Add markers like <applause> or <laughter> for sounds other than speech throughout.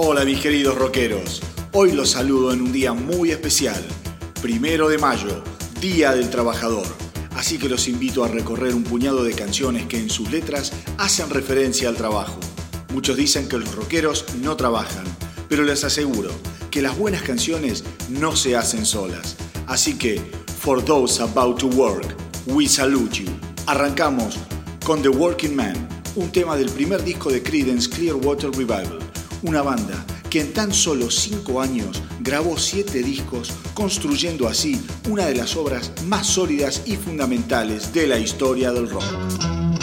Hola mis queridos rockeros, hoy los saludo en un día muy especial, primero de mayo, Día del Trabajador. Así que los invito a recorrer un puñado de canciones que en sus letras hacen referencia al trabajo. Muchos dicen que los rockeros no trabajan, pero les aseguro que las buenas canciones no se hacen solas. Así que, for those about to work, we salute you. Arrancamos con The Working Man, un tema del primer disco de Creedence Clearwater Revival una banda que en tan solo cinco años grabó siete discos, construyendo así una de las obras más sólidas y fundamentales de la historia del rock.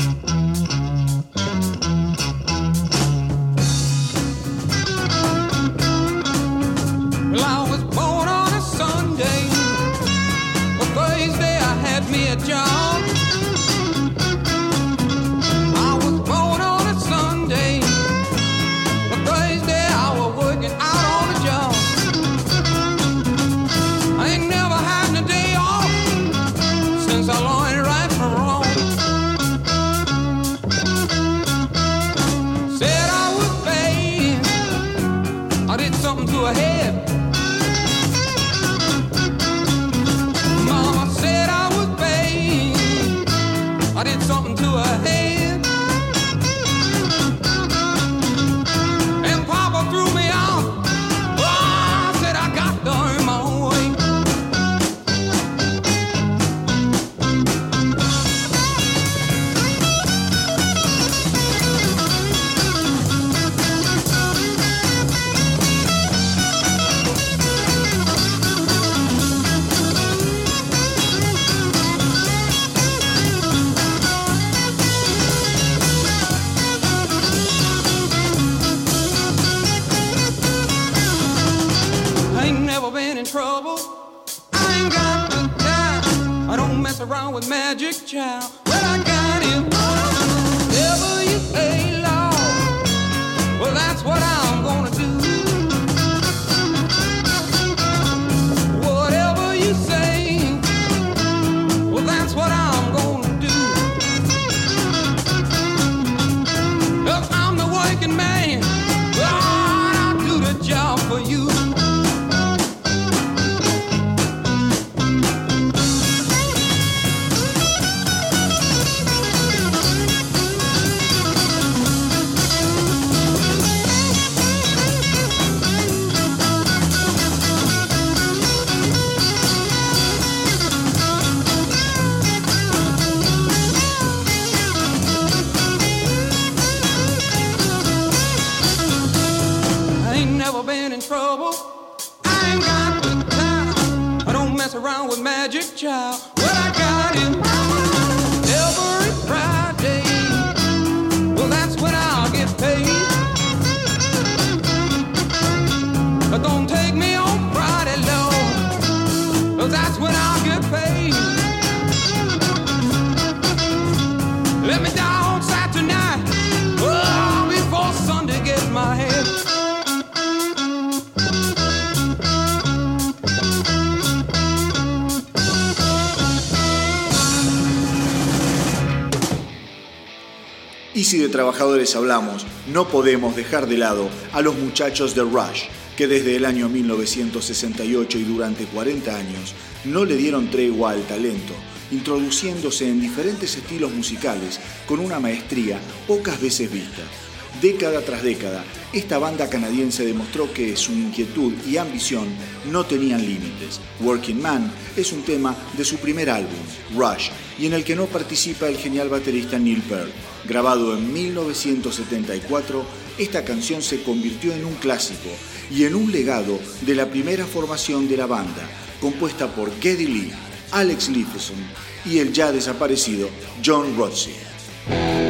Hablamos, no podemos dejar de lado a los muchachos de Rush, que desde el año 1968 y durante 40 años no le dieron tregua al talento, introduciéndose en diferentes estilos musicales con una maestría pocas veces vista. Década tras década, esta banda canadiense demostró que su inquietud y ambición no tenían límites. Working Man es un tema de su primer álbum, Rush, y en el que no participa el genial baterista Neil Peart. Grabado en 1974, esta canción se convirtió en un clásico y en un legado de la primera formación de la banda, compuesta por Geddy Lee, Alex Lifeson y el ya desaparecido John Rodsey.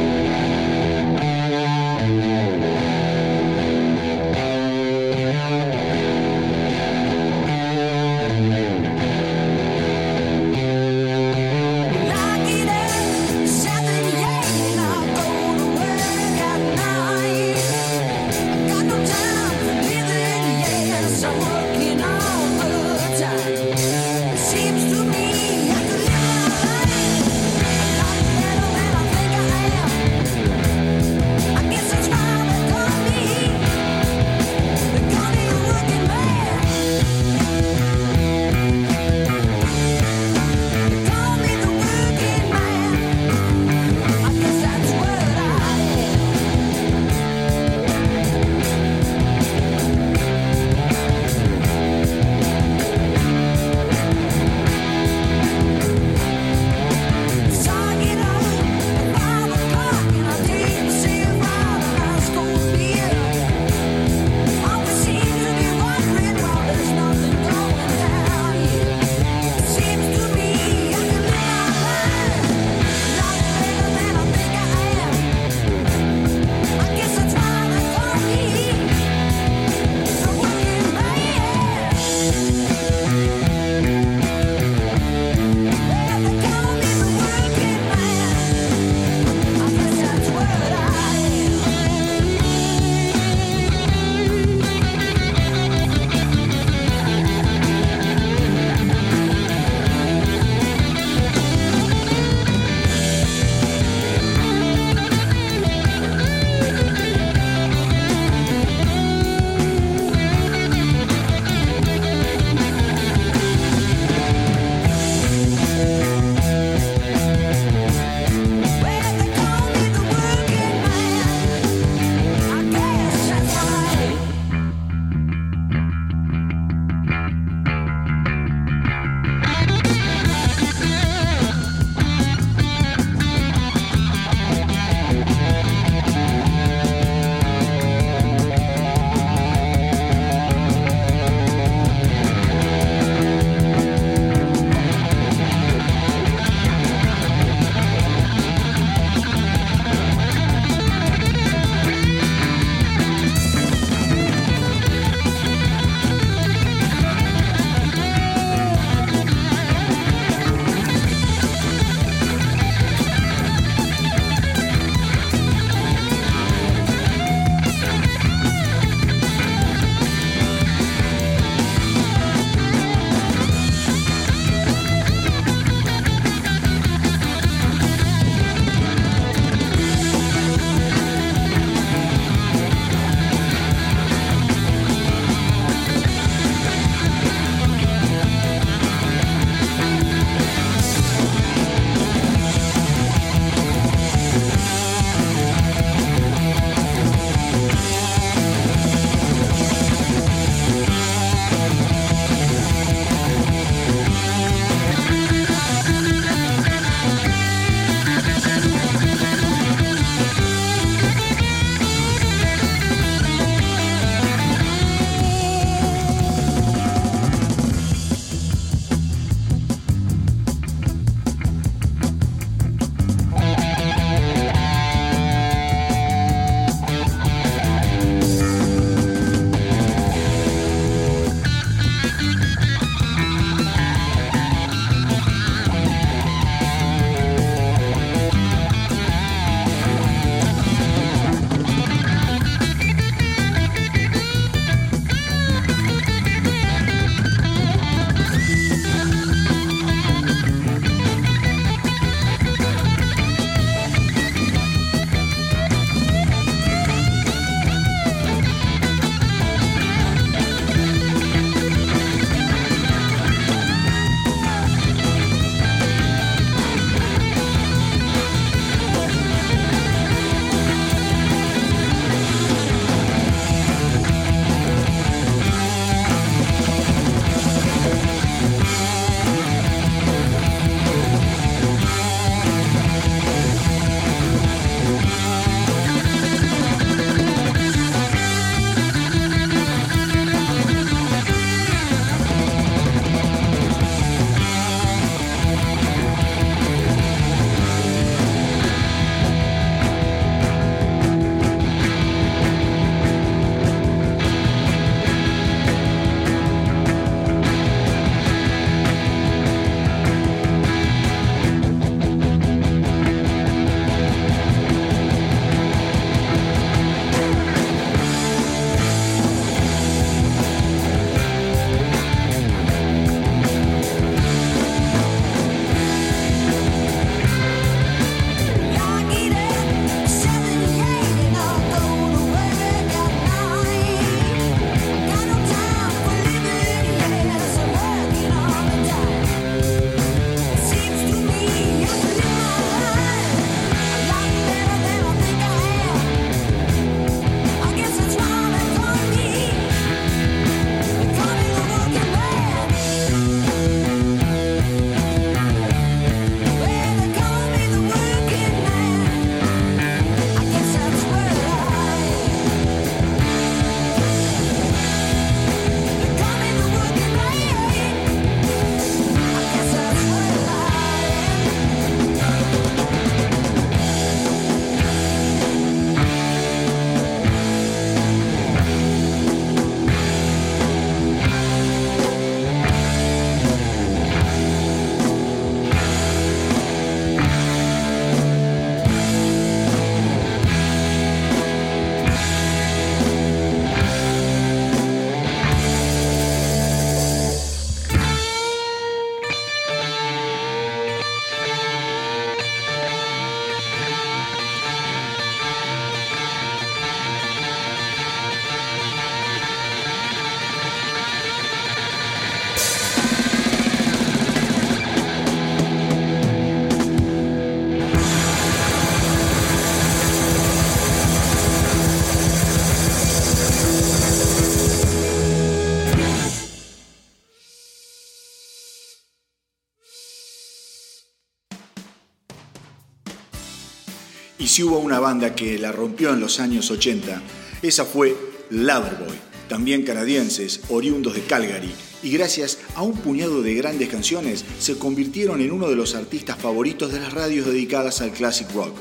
Si hubo una banda que la rompió en los años 80, esa fue Loverboy, también canadienses, oriundos de Calgary, y gracias a un puñado de grandes canciones se convirtieron en uno de los artistas favoritos de las radios dedicadas al classic rock.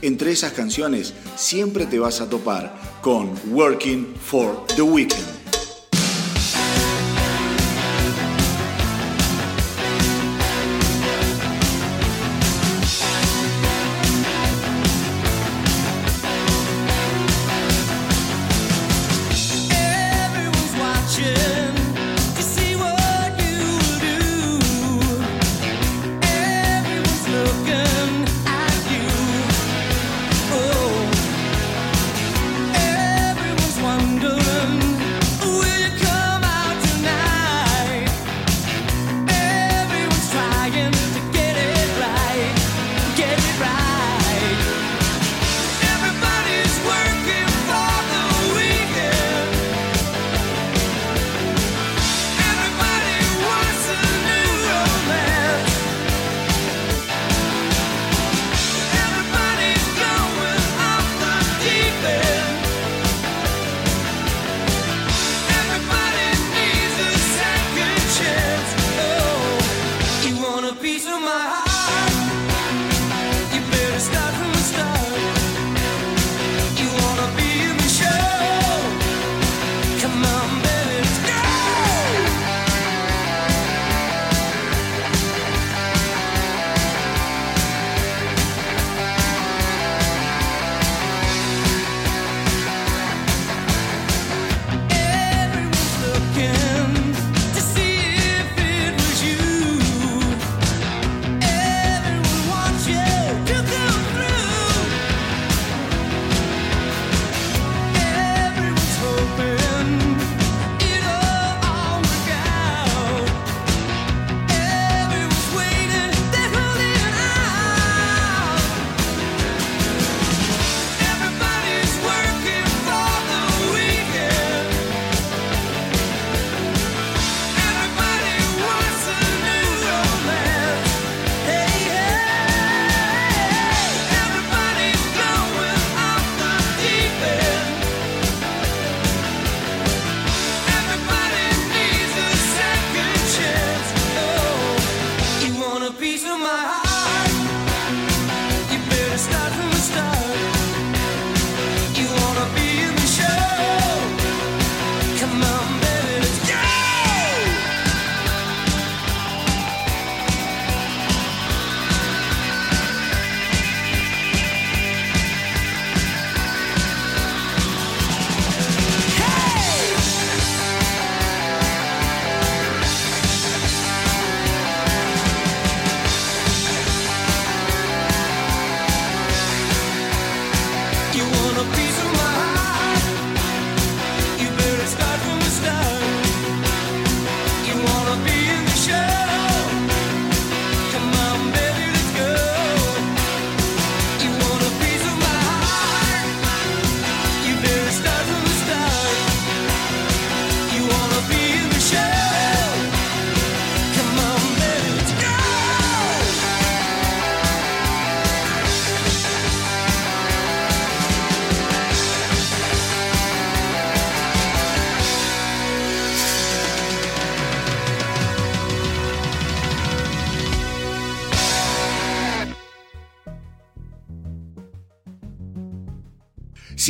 Entre esas canciones siempre te vas a topar con Working for the Weekend.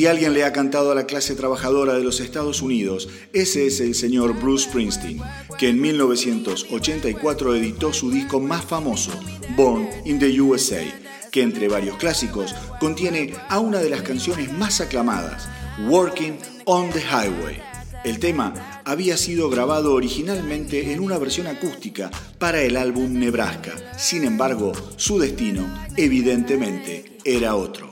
Si alguien le ha cantado a la clase trabajadora de los Estados Unidos, ese es el señor Bruce Springsteen, que en 1984 editó su disco más famoso, Born in the USA, que entre varios clásicos contiene a una de las canciones más aclamadas, Working on the Highway. El tema había sido grabado originalmente en una versión acústica para el álbum Nebraska. Sin embargo, su destino evidentemente era otro.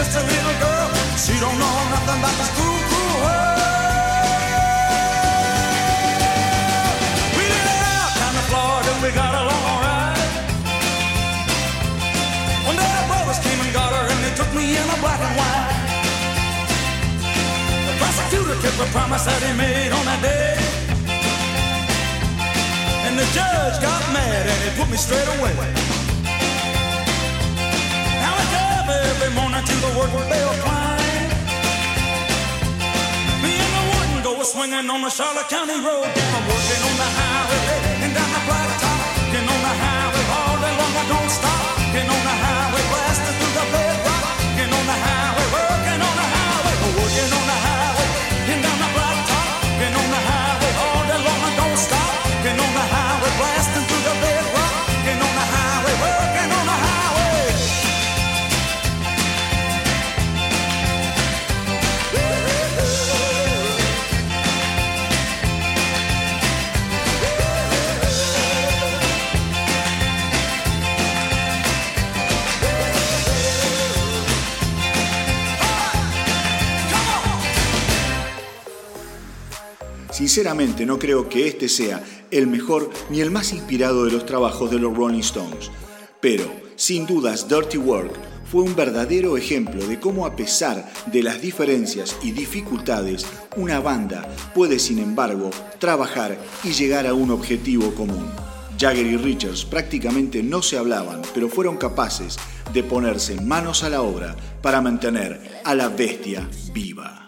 just a little girl. She don't know nothing about this cruel, cruel world. We did it out down to Florida. We got along all right. One day the brothers came and got her, and they took me in a black and white. The prosecutor kept the promise that he made on that day. And the judge got mad and he put me straight away. every morning to the work bell climb. Me and the warden go swinging on the Charlotte County Road, down working on the highway. Sinceramente no creo que este sea el mejor ni el más inspirado de los trabajos de los Rolling Stones, pero sin dudas Dirty Work fue un verdadero ejemplo de cómo a pesar de las diferencias y dificultades, una banda puede sin embargo trabajar y llegar a un objetivo común. Jagger y Richards prácticamente no se hablaban, pero fueron capaces de ponerse manos a la obra para mantener a la bestia viva.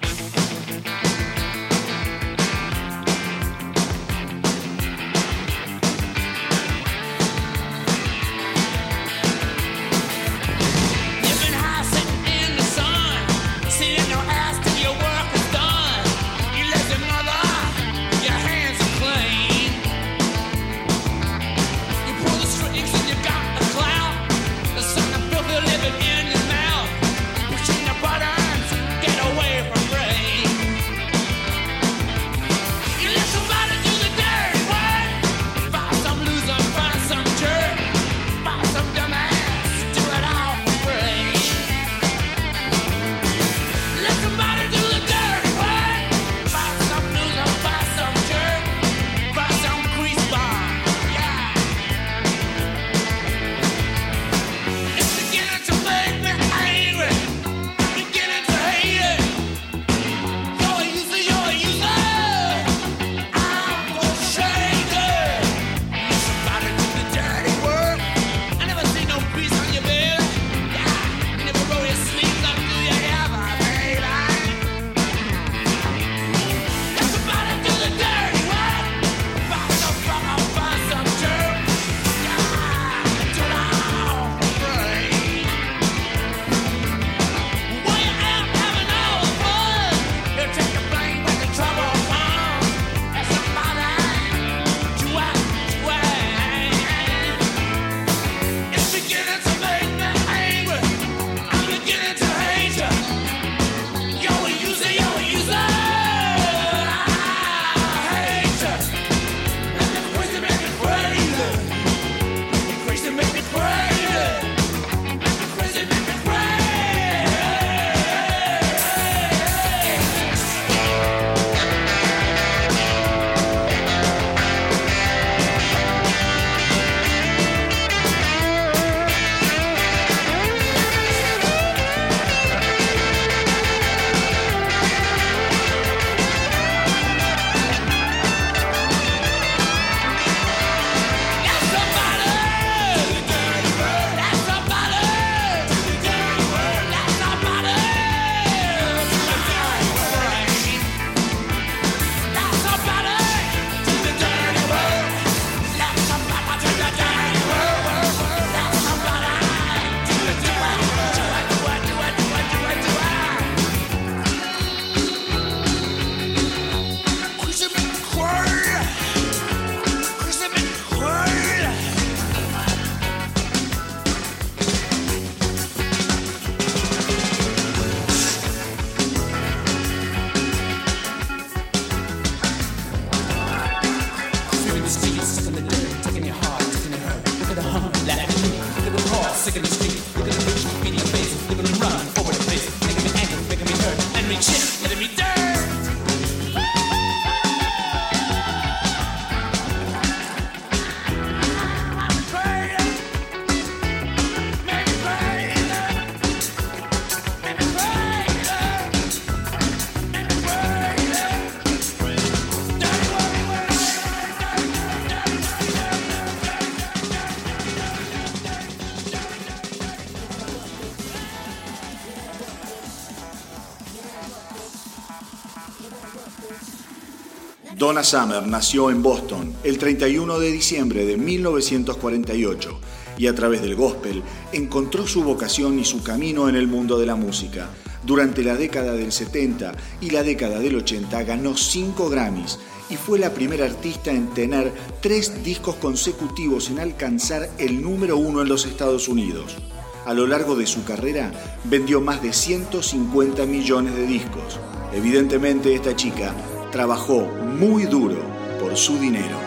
Donna Summer nació en Boston el 31 de diciembre de 1948 y a través del gospel encontró su vocación y su camino en el mundo de la música. Durante la década del 70 y la década del 80 ganó 5 Grammys y fue la primera artista en tener tres discos consecutivos en alcanzar el número uno en los Estados Unidos. A lo largo de su carrera vendió más de 150 millones de discos. Evidentemente esta chica trabajó muy duro por su dinero.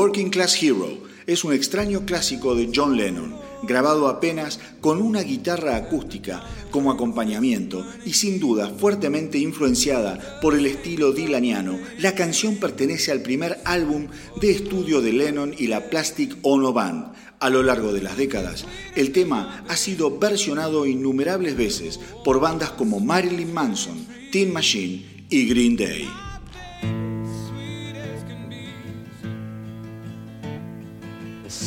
Working Class Hero es un extraño clásico de John Lennon, grabado apenas con una guitarra acústica como acompañamiento y sin duda fuertemente influenciada por el estilo dilaniano. La canción pertenece al primer álbum de estudio de Lennon y la Plastic Ono Band. A lo largo de las décadas, el tema ha sido versionado innumerables veces por bandas como Marilyn Manson, Teen Machine y Green Day.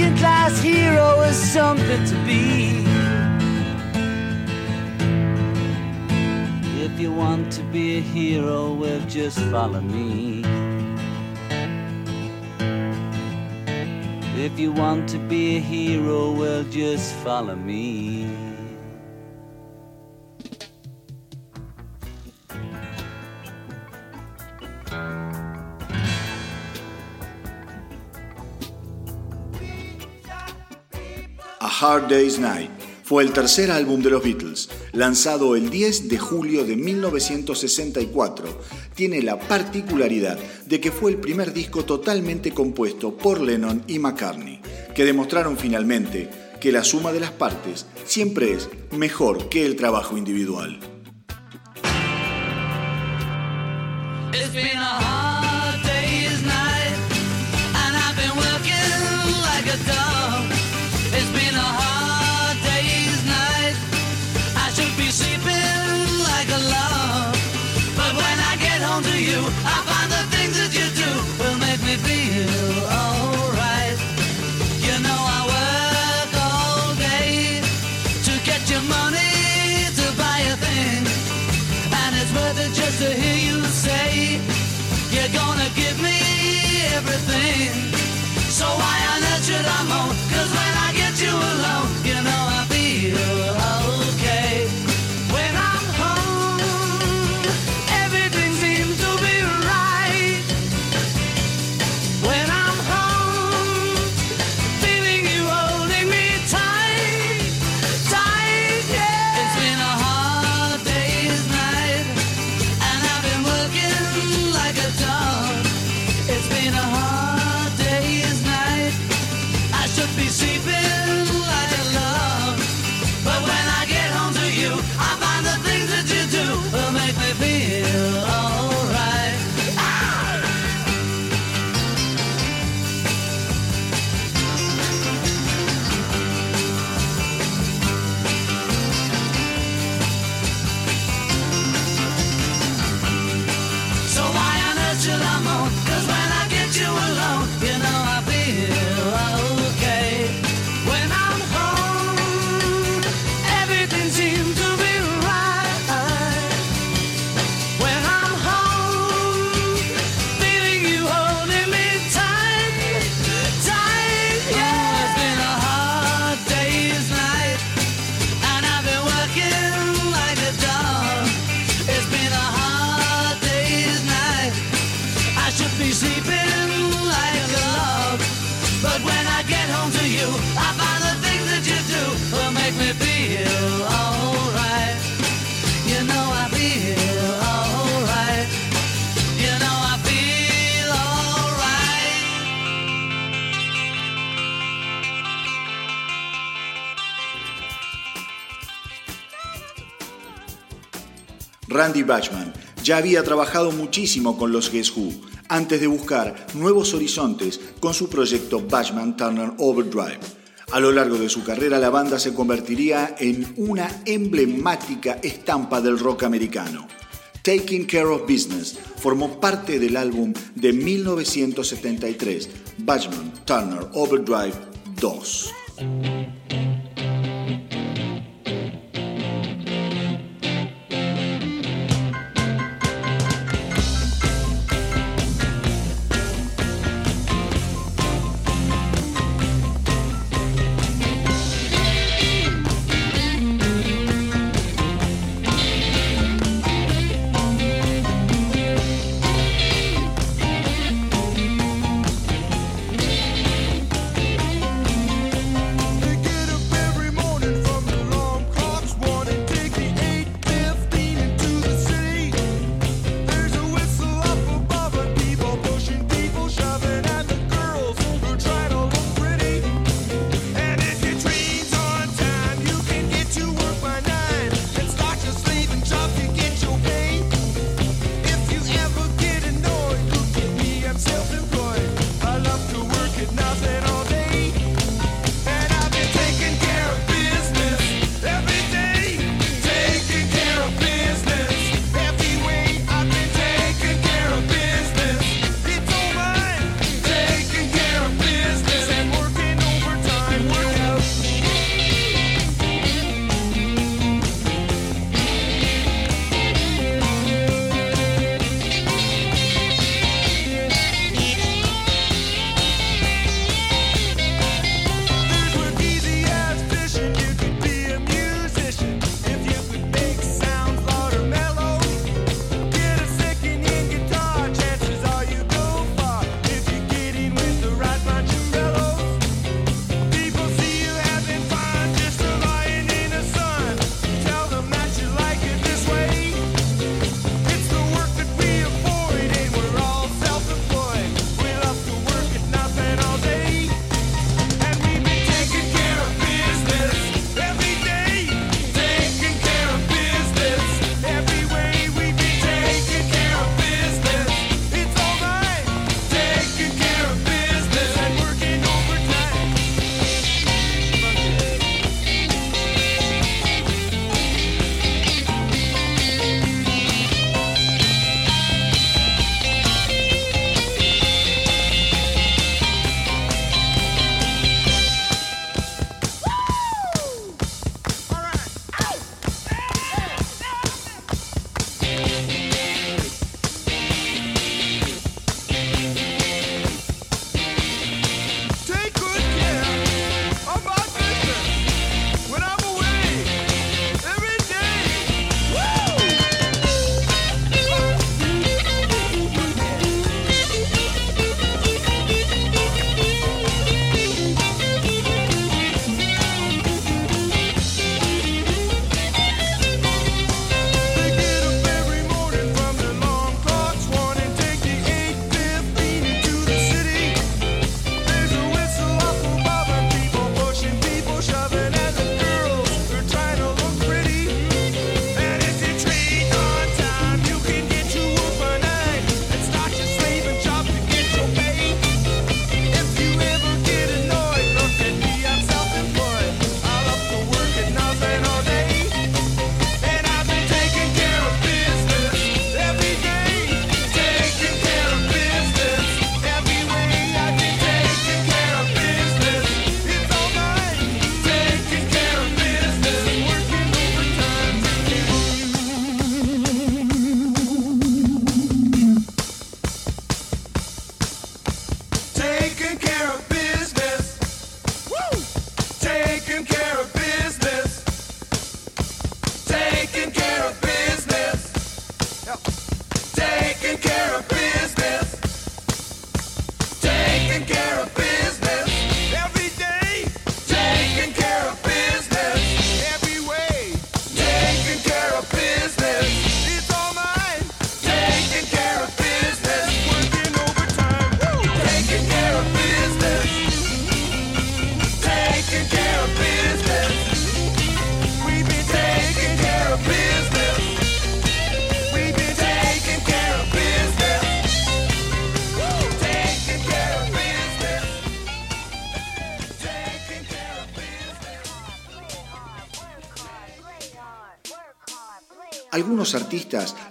Working class hero is something to be. If you want to be a hero, well, just follow me. If you want to be a hero, well, just follow me. Hard Day's Night fue el tercer álbum de los Beatles, lanzado el 10 de julio de 1964. Tiene la particularidad de que fue el primer disco totalmente compuesto por Lennon y McCartney, que demostraron finalmente que la suma de las partes siempre es mejor que el trabajo individual. Ya había trabajado muchísimo con los Guess Who antes de buscar nuevos horizontes con su proyecto Bachman Turner Overdrive. A lo largo de su carrera la banda se convertiría en una emblemática estampa del rock americano. Taking Care of Business formó parte del álbum de 1973, Bachman Turner Overdrive 2.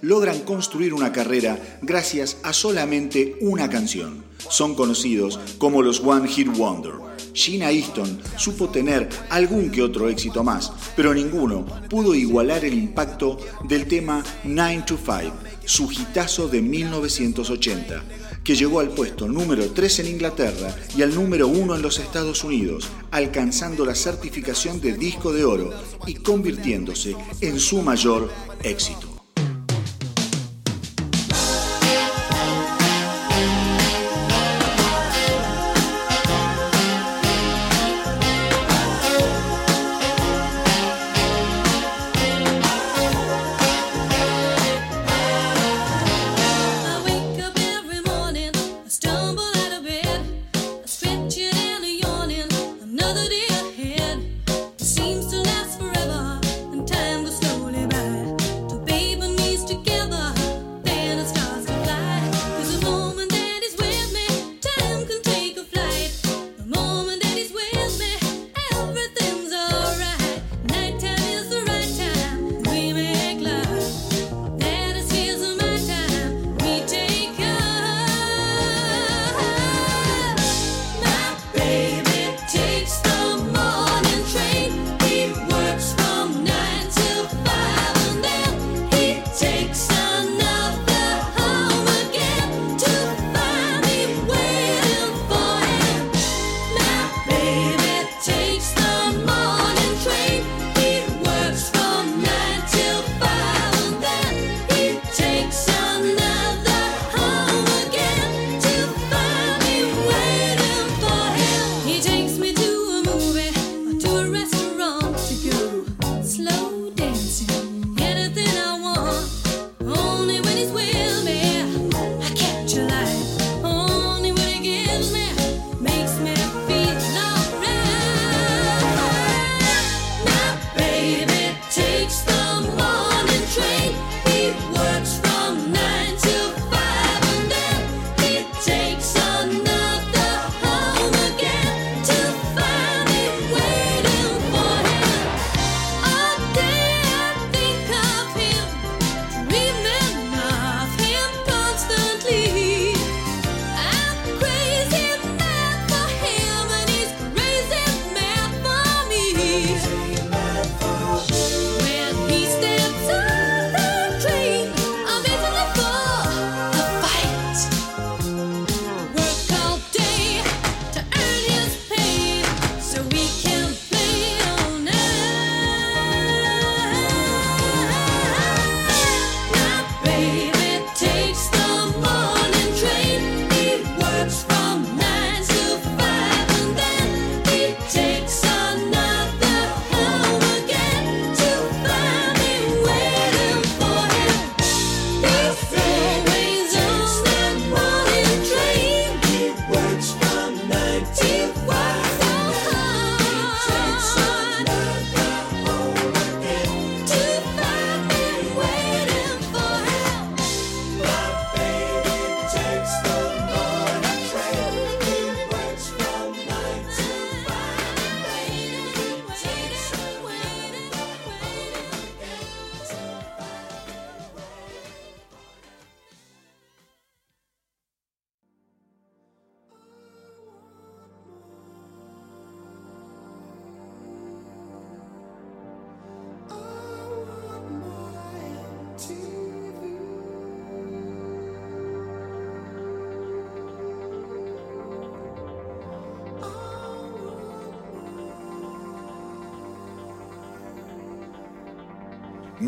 Logran construir una carrera gracias a solamente una canción. Son conocidos como los One Hit Wonder. Gina Easton supo tener algún que otro éxito más, pero ninguno pudo igualar el impacto del tema 9 to 5, su hitazo de 1980 que llegó al puesto número 3 en Inglaterra y al número 1 en los Estados Unidos, alcanzando la certificación de disco de oro y convirtiéndose en su mayor éxito.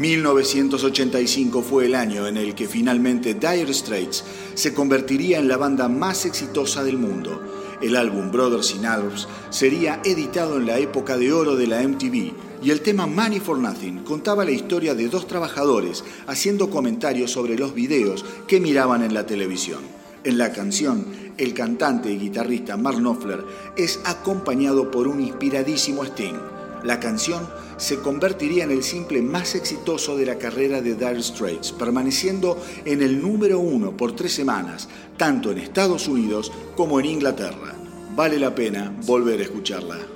1985 fue el año en el que finalmente Dire Straits se convertiría en la banda más exitosa del mundo. El álbum Brothers in Arms sería editado en la época de oro de la MTV y el tema Money for Nothing contaba la historia de dos trabajadores haciendo comentarios sobre los videos que miraban en la televisión. En la canción, el cantante y guitarrista Mark Knopfler es acompañado por un inspiradísimo Sting. La canción se convertiría en el simple más exitoso de la carrera de Dire Straits, permaneciendo en el número uno por tres semanas, tanto en Estados Unidos como en Inglaterra. Vale la pena volver a escucharla.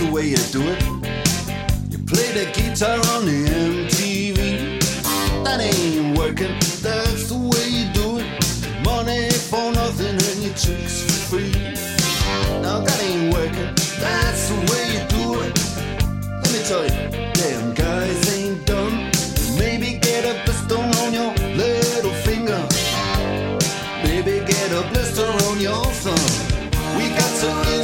the way you do it. You play the guitar on the MTV. That ain't working, that's the way you do it. Money for nothing and your chicks for free. Now that ain't working, that's the way you do it. Let me tell you, damn guys ain't dumb. Maybe get a blister on your little finger. Maybe get a blister on your thumb. We got to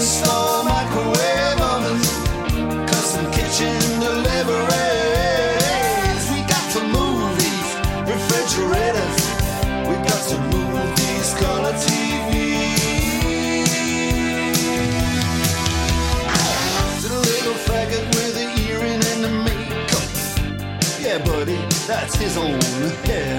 his own head. <laughs>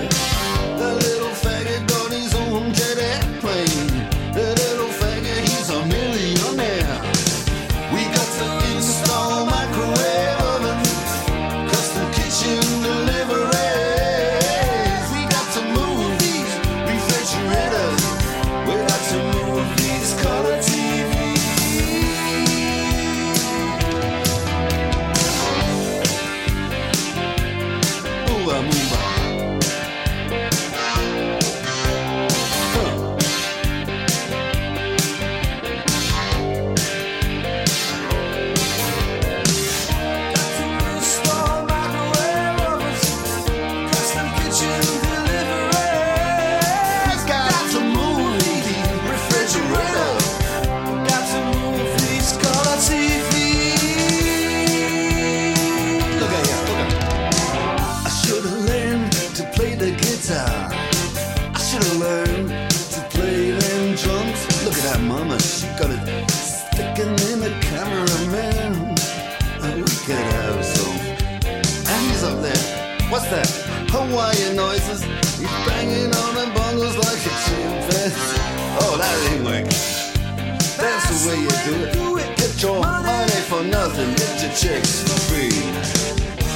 the way you do it. Get your money for nothing, get your checks for free.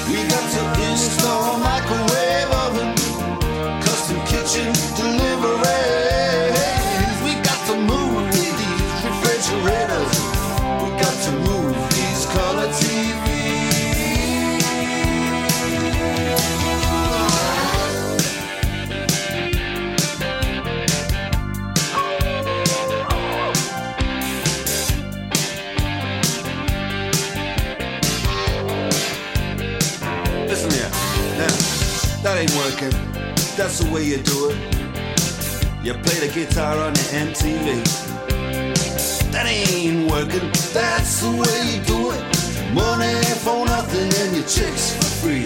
We got to install microwave oven, custom kitchen guitar on MTV. That ain't working, that's the way you do it. Money for nothing and your chicks for free.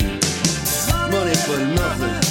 Money for nothing.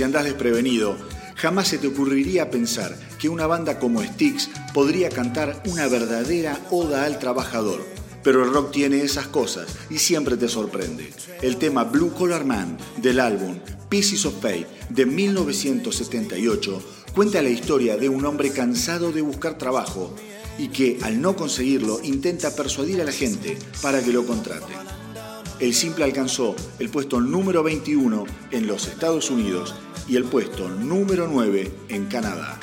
Si andás desprevenido, jamás se te ocurriría pensar que una banda como Styx podría cantar una verdadera oda al trabajador. Pero el rock tiene esas cosas y siempre te sorprende. El tema Blue Collar Man del álbum Pieces of Faith de 1978 cuenta la historia de un hombre cansado de buscar trabajo y que al no conseguirlo intenta persuadir a la gente para que lo contrate. El simple alcanzó el puesto número 21 en los Estados Unidos y el puesto número 9 en Canadá.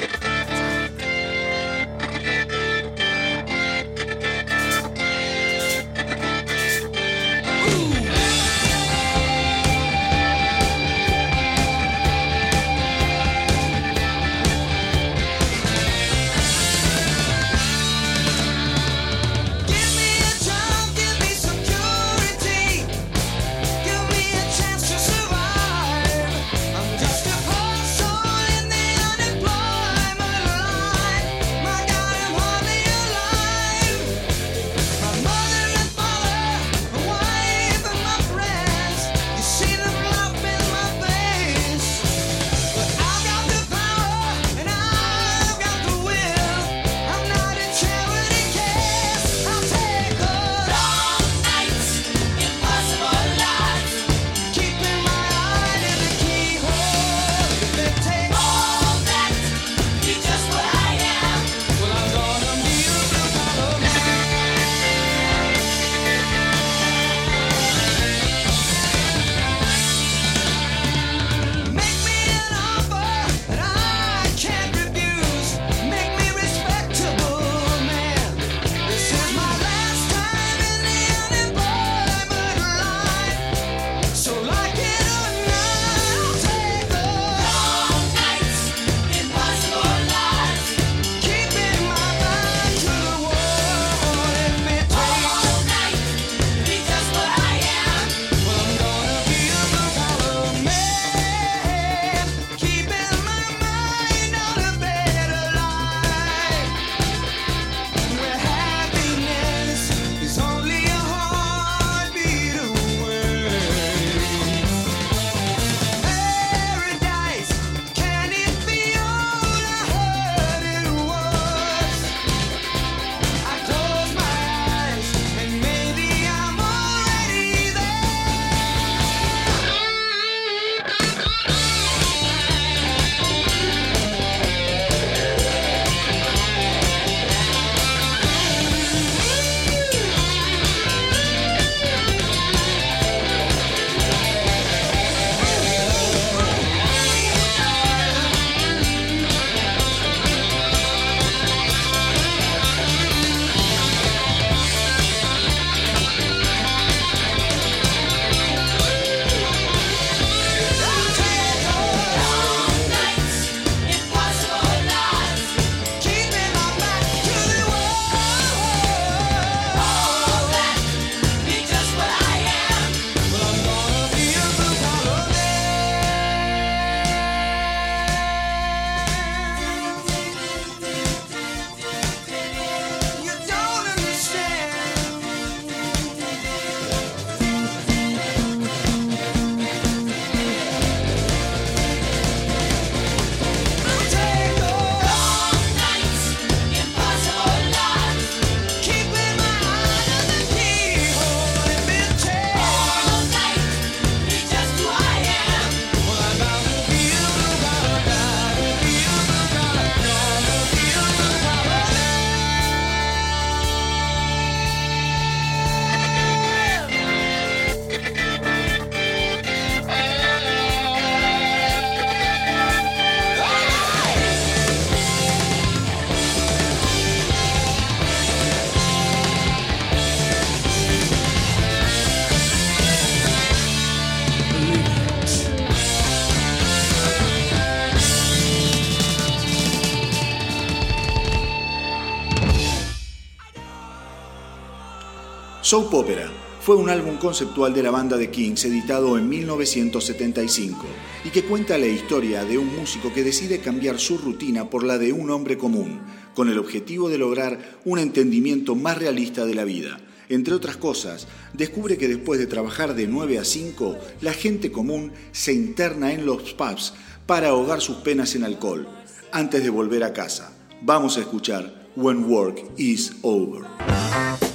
Soap Opera fue un álbum conceptual de la banda de Kings editado en 1975 y que cuenta la historia de un músico que decide cambiar su rutina por la de un hombre común, con el objetivo de lograr un entendimiento más realista de la vida. Entre otras cosas, descubre que después de trabajar de 9 a 5, la gente común se interna en los pubs para ahogar sus penas en alcohol, antes de volver a casa. Vamos a escuchar When Work Is Over.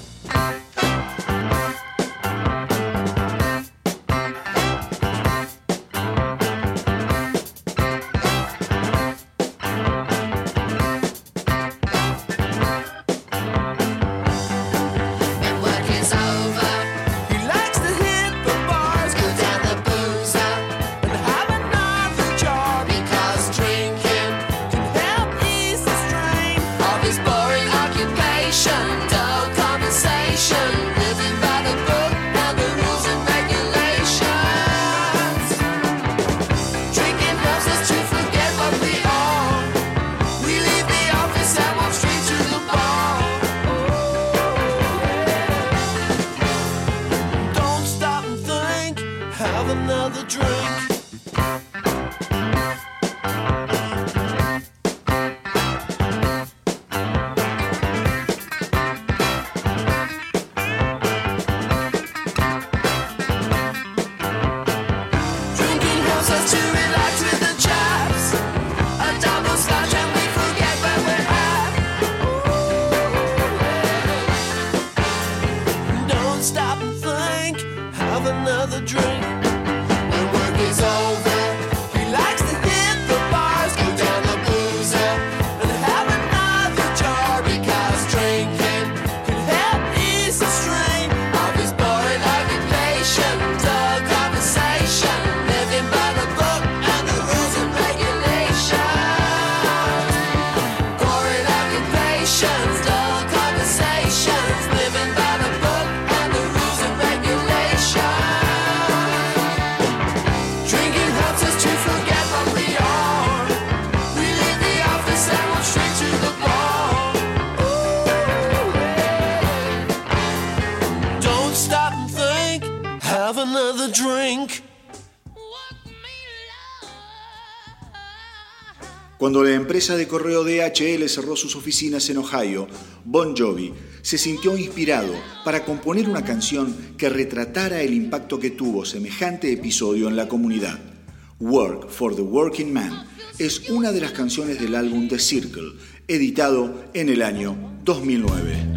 Cuando la empresa de correo DHL cerró sus oficinas en Ohio, Bon Jovi se sintió inspirado para componer una canción que retratara el impacto que tuvo semejante episodio en la comunidad. Work for the Working Man es una de las canciones del álbum The Circle, editado en el año 2009.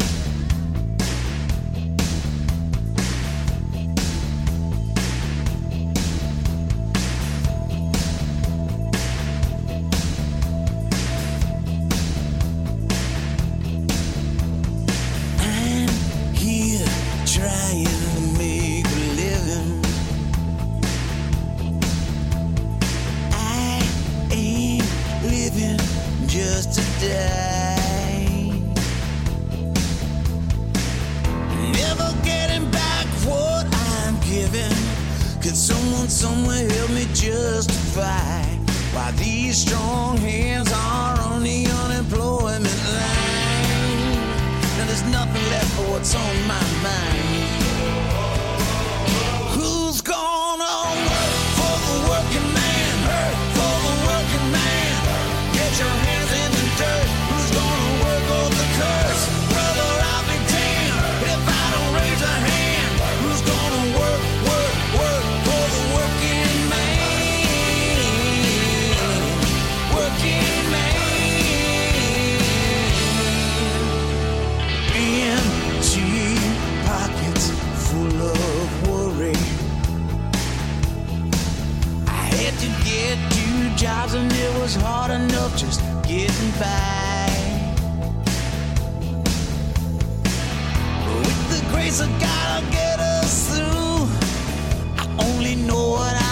jobs and it was hard enough just getting by. With the grace of God, I'll get us through. I only know what I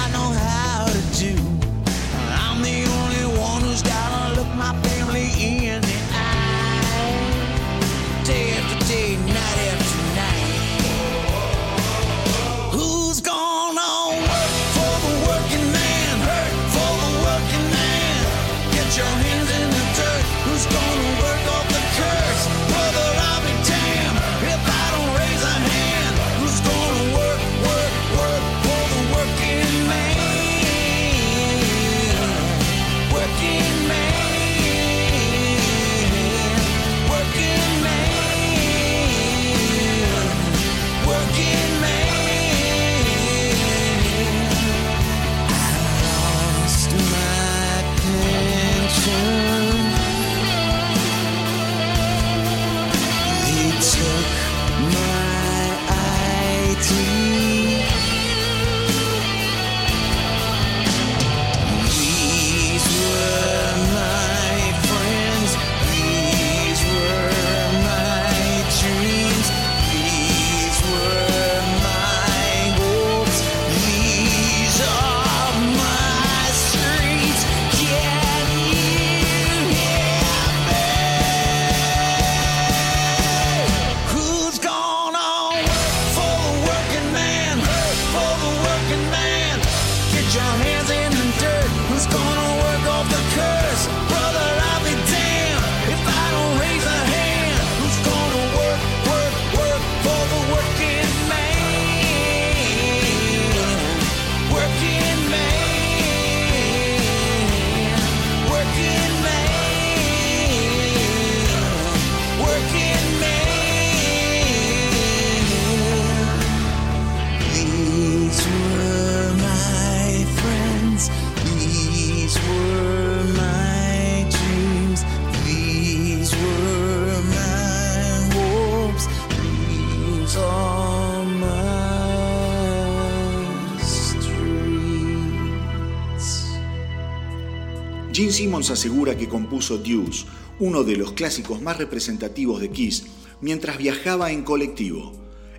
Gene Simmons asegura que compuso Deuce, uno de los clásicos más representativos de Kiss, mientras viajaba en colectivo.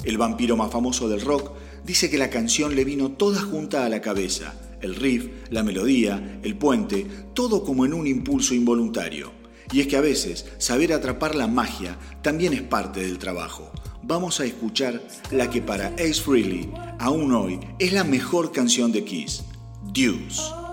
El vampiro más famoso del rock dice que la canción le vino toda junta a la cabeza, el riff, la melodía, el puente, todo como en un impulso involuntario. Y es que a veces saber atrapar la magia también es parte del trabajo. Vamos a escuchar la que para Ace Frehley, aún hoy, es la mejor canción de Kiss, Deuce.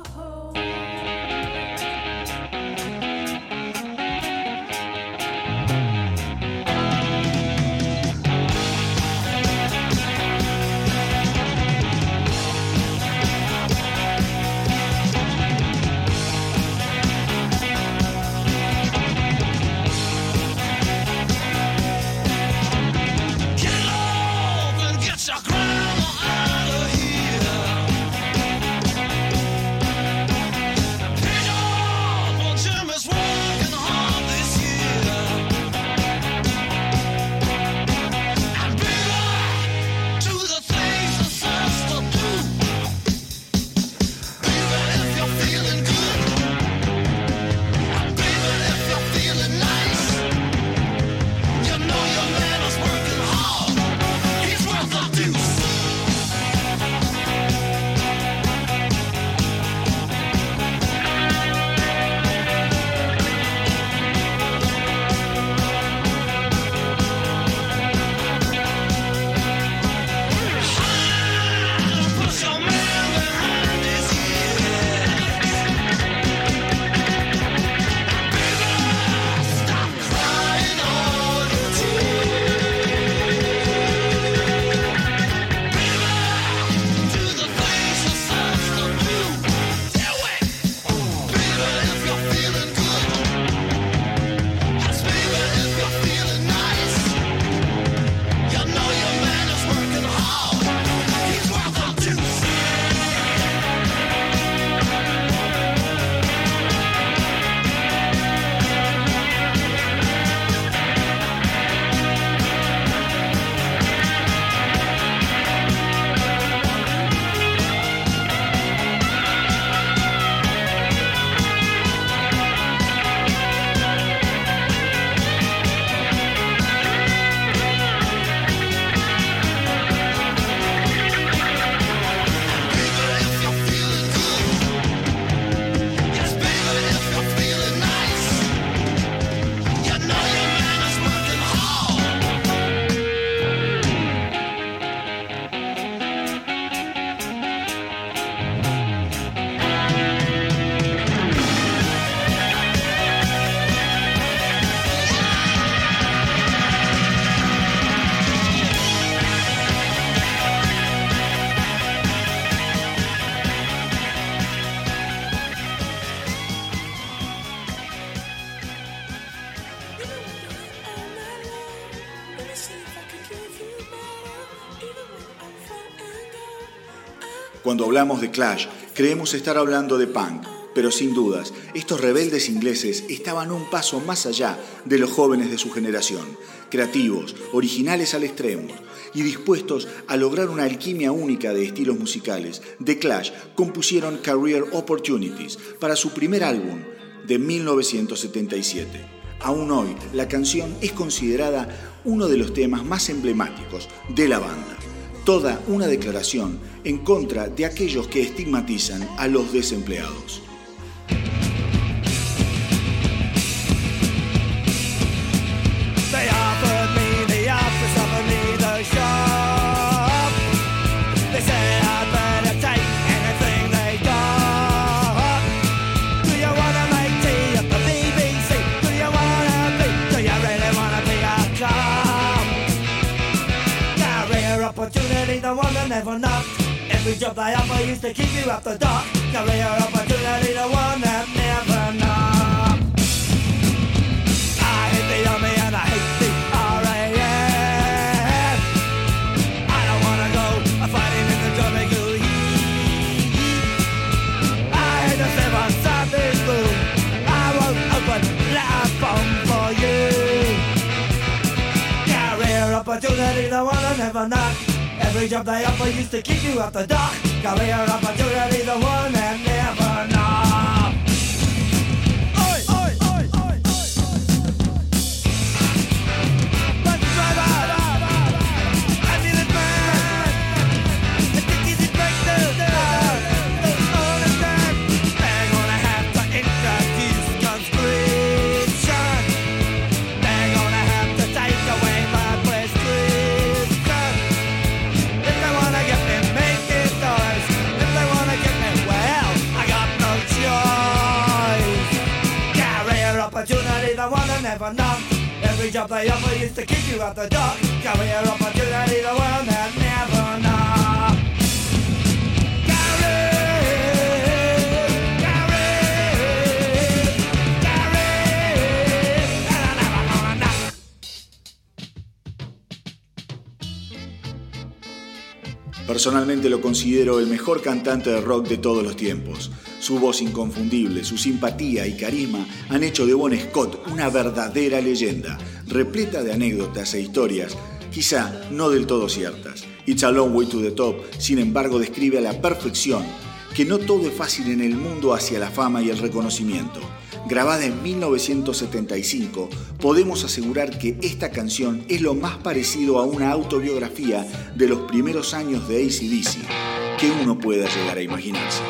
Hablamos de Clash, creemos estar hablando de punk, pero sin dudas, estos rebeldes ingleses estaban un paso más allá de los jóvenes de su generación, creativos, originales al extremo y dispuestos a lograr una alquimia única de estilos musicales. The Clash compusieron Career Opportunities para su primer álbum de 1977. Aún hoy, la canción es considerada uno de los temas más emblemáticos de la banda. Toda una declaración en contra de aquellos que estigmatizan a los desempleados. Every job they offer used to keep you up the dock. Career opportunity, the one that never knocked. I hate the army and I hate the RAF. I don't wanna go fighting in the jungle. I hate the seven Sunday school. I won't open that bomb for you. Career opportunity, the one I never knock. Every job they offer used to keep you off the dock. Career opportunity, the one that never knock. Personalmente lo considero el mejor cantante de rock de todos los tiempos. Su voz inconfundible, su simpatía y carisma han hecho de Bon Scott una verdadera leyenda, repleta de anécdotas e historias, quizá no del todo ciertas. It's a Long Way to the Top, sin embargo, describe a la perfección que no todo es fácil en el mundo hacia la fama y el reconocimiento. Grabada en 1975, podemos asegurar que esta canción es lo más parecido a una autobiografía de los primeros años de ACDC que uno pueda llegar a imaginarse.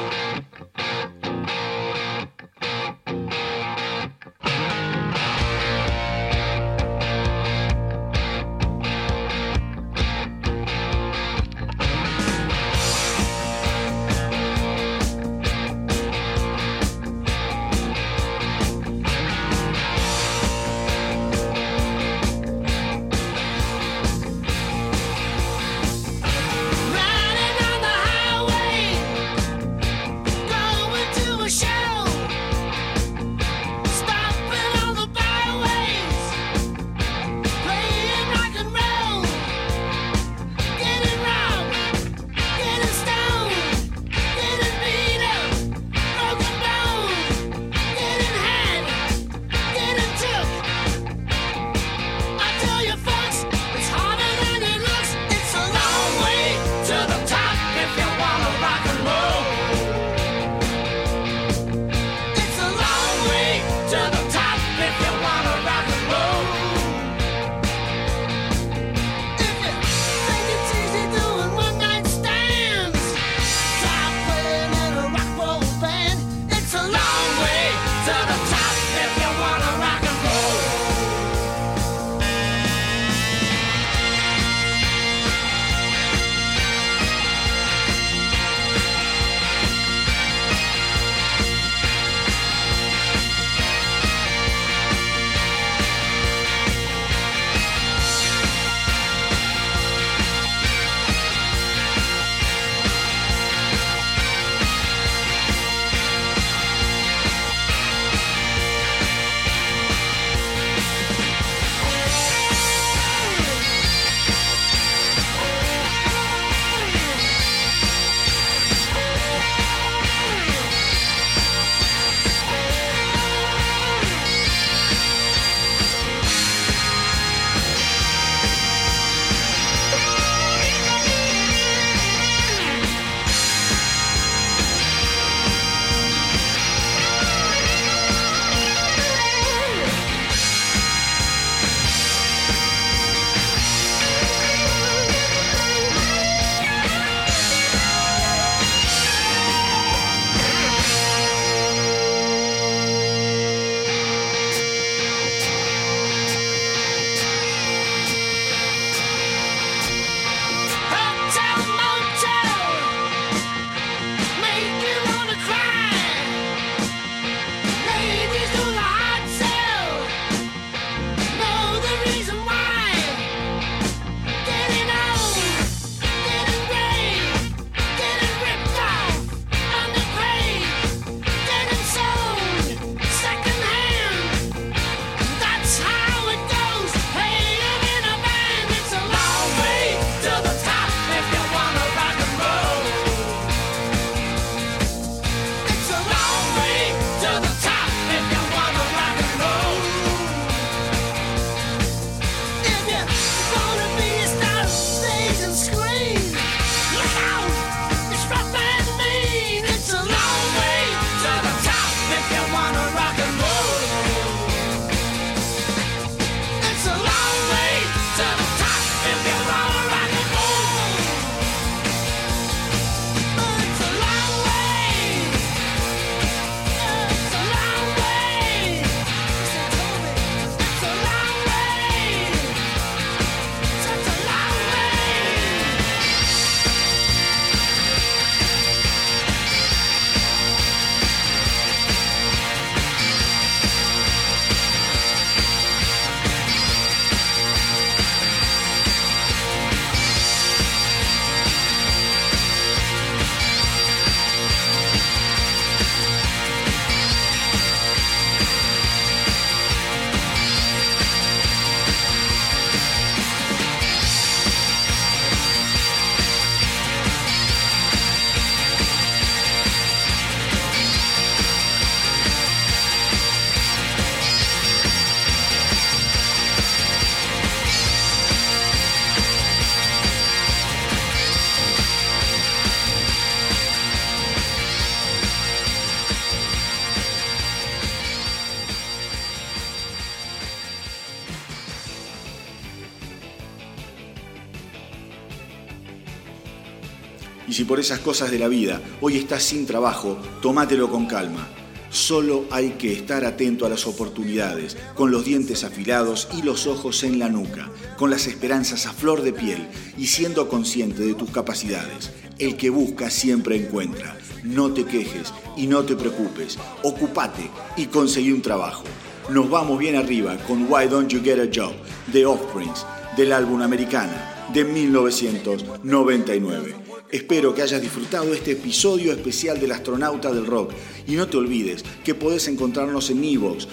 por esas cosas de la vida. Hoy estás sin trabajo, tómatelo con calma. Solo hay que estar atento a las oportunidades, con los dientes afilados y los ojos en la nuca, con las esperanzas a flor de piel y siendo consciente de tus capacidades. El que busca siempre encuentra. No te quejes y no te preocupes. Ocupate y conseguí un trabajo. Nos vamos bien arriba con Why Don't You Get a Job de Offsprings del álbum Americana de 1999. Espero que hayas disfrutado este episodio especial del Astronauta del Rock. Y no te olvides que podés encontrarnos en Evox,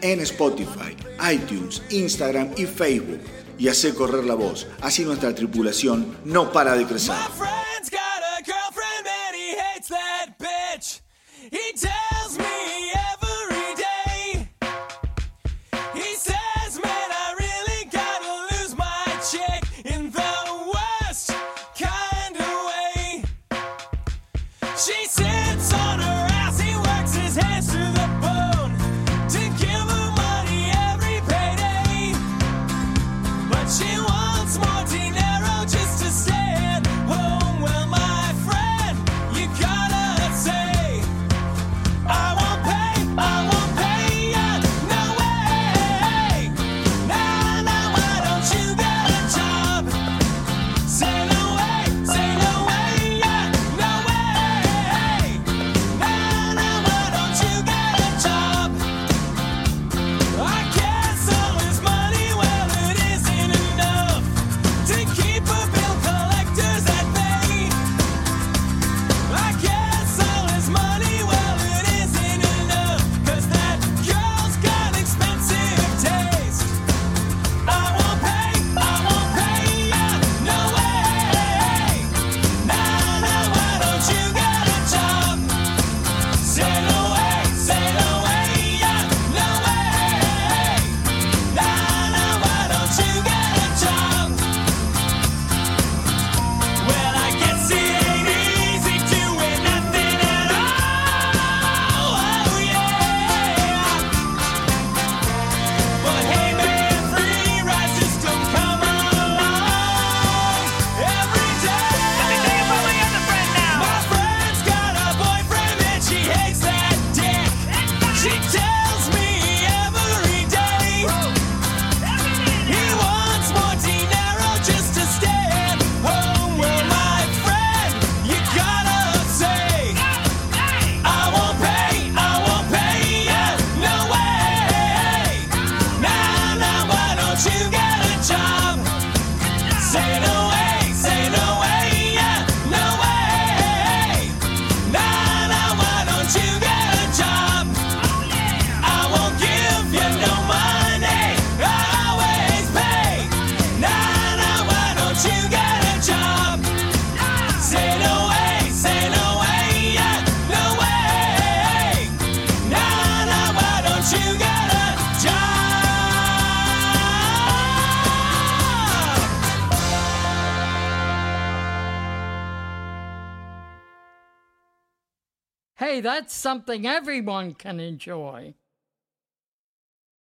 en Spotify, iTunes, Instagram y Facebook. Y hacer correr la voz. Así nuestra tripulación no para de crecer. something everyone can enjoy.